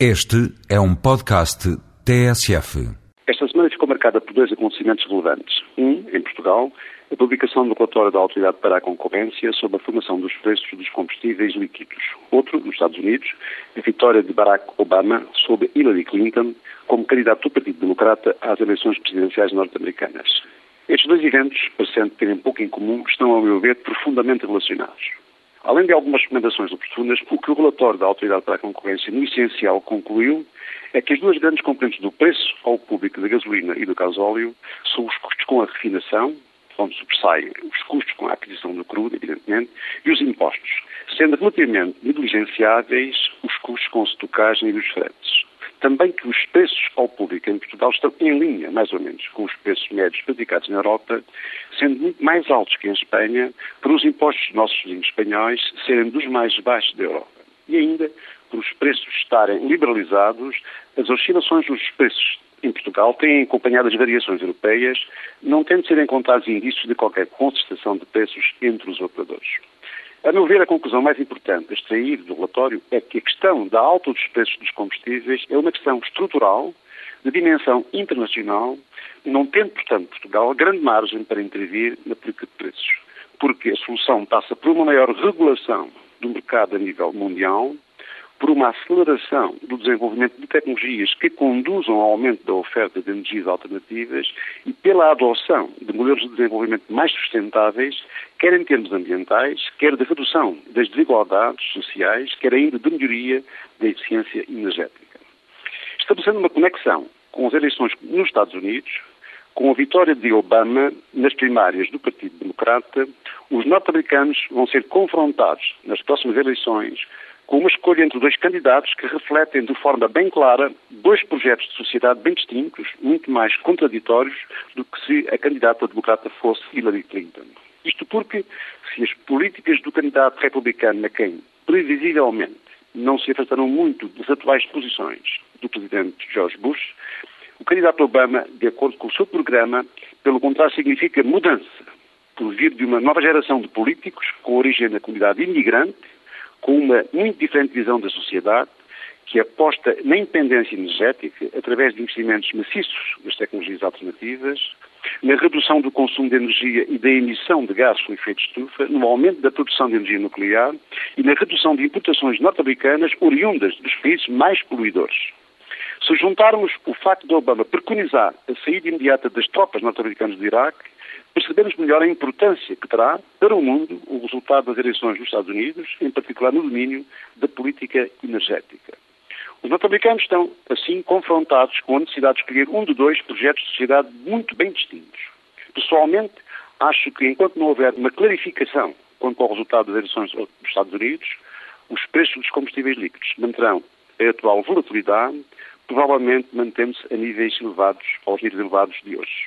Este é um podcast TSF. Esta semana ficou marcada por dois acontecimentos relevantes. Um, em Portugal, a publicação do relatório da Autoridade para a Concorrência sobre a formação dos preços dos combustíveis líquidos. Outro, nos Estados Unidos, a vitória de Barack Obama sobre Hillary Clinton como candidato do Partido Democrata às eleições presidenciais norte-americanas. Estes dois eventos, parecendo terem pouco em comum, estão, ao meu ver, profundamente relacionados. Além de algumas recomendações oportunas, o que o relatório da Autoridade para a Concorrência, no essencial, concluiu é que as duas grandes componentes do preço ao público da gasolina e do gasóleo são os custos com a refinação, onde sobressaem os custos com a aquisição do crudo, evidentemente, e os impostos, sendo relativamente negligenciáveis os custos com a estocagem e os fretes. Também que os preços ao público em Portugal estão em linha, mais ou menos, com os preços médios praticados na Europa, sendo muito mais altos que em Espanha, por os impostos dos nossos vizinhos espanhóis serem dos mais baixos da Europa. E ainda por os preços estarem liberalizados, as oscilações dos preços em Portugal têm acompanhado as variações europeias, não tendo ser encontrados indícios de qualquer consistação de preços entre os operadores. A meu ver, a conclusão mais importante a extrair do relatório é que a questão da alta dos preços dos combustíveis é uma questão estrutural, de dimensão internacional, não tendo, portanto, Portugal grande margem para intervir na política de preços. Porque a solução passa por uma maior regulação do mercado a nível mundial, por uma aceleração do desenvolvimento de tecnologias que conduzam ao aumento da oferta de energias alternativas e pela adoção de modelos de desenvolvimento mais sustentáveis, quer em termos ambientais, quer de redução das desigualdades sociais, quer ainda de melhoria da eficiência energética. Estabelecendo uma conexão com as eleições nos Estados Unidos, com a vitória de Obama nas primárias do Partido Democrata, os norte-americanos vão ser confrontados nas próximas eleições com uma escolha entre dois candidatos que refletem de forma bem clara dois projetos de sociedade bem distintos, muito mais contraditórios do que se a candidata democrata fosse Hillary Clinton. Isto porque, se as políticas do candidato republicano McCain previsivelmente não se afastaram muito das atuais posições do presidente George Bush, o candidato Obama, de acordo com o seu programa, pelo contrário, significa mudança, por vir de uma nova geração de políticos com origem na comunidade imigrante, com uma muito diferente visão da sociedade, que aposta na independência energética através de investimentos maciços nas tecnologias alternativas, na redução do consumo de energia e da emissão de gases com efeito estufa, no aumento da produção de energia nuclear e na redução de importações norte-americanas oriundas dos países mais poluidores. Se juntarmos o facto de Obama preconizar a saída imediata das tropas norte-americanas do Iraque, percebemos melhor a importância que terá para o mundo o resultado das eleições nos Estados Unidos, em particular no domínio da política energética. Os norte-americanos estão, assim, confrontados com a necessidade de escolher um de dois projetos de sociedade muito bem distintos. Pessoalmente, acho que enquanto não houver uma clarificação quanto ao resultado das eleições dos Estados Unidos, os preços dos combustíveis líquidos manterão a atual volatilidade, provavelmente mantendo-se a níveis elevados, aos níveis elevados de hoje.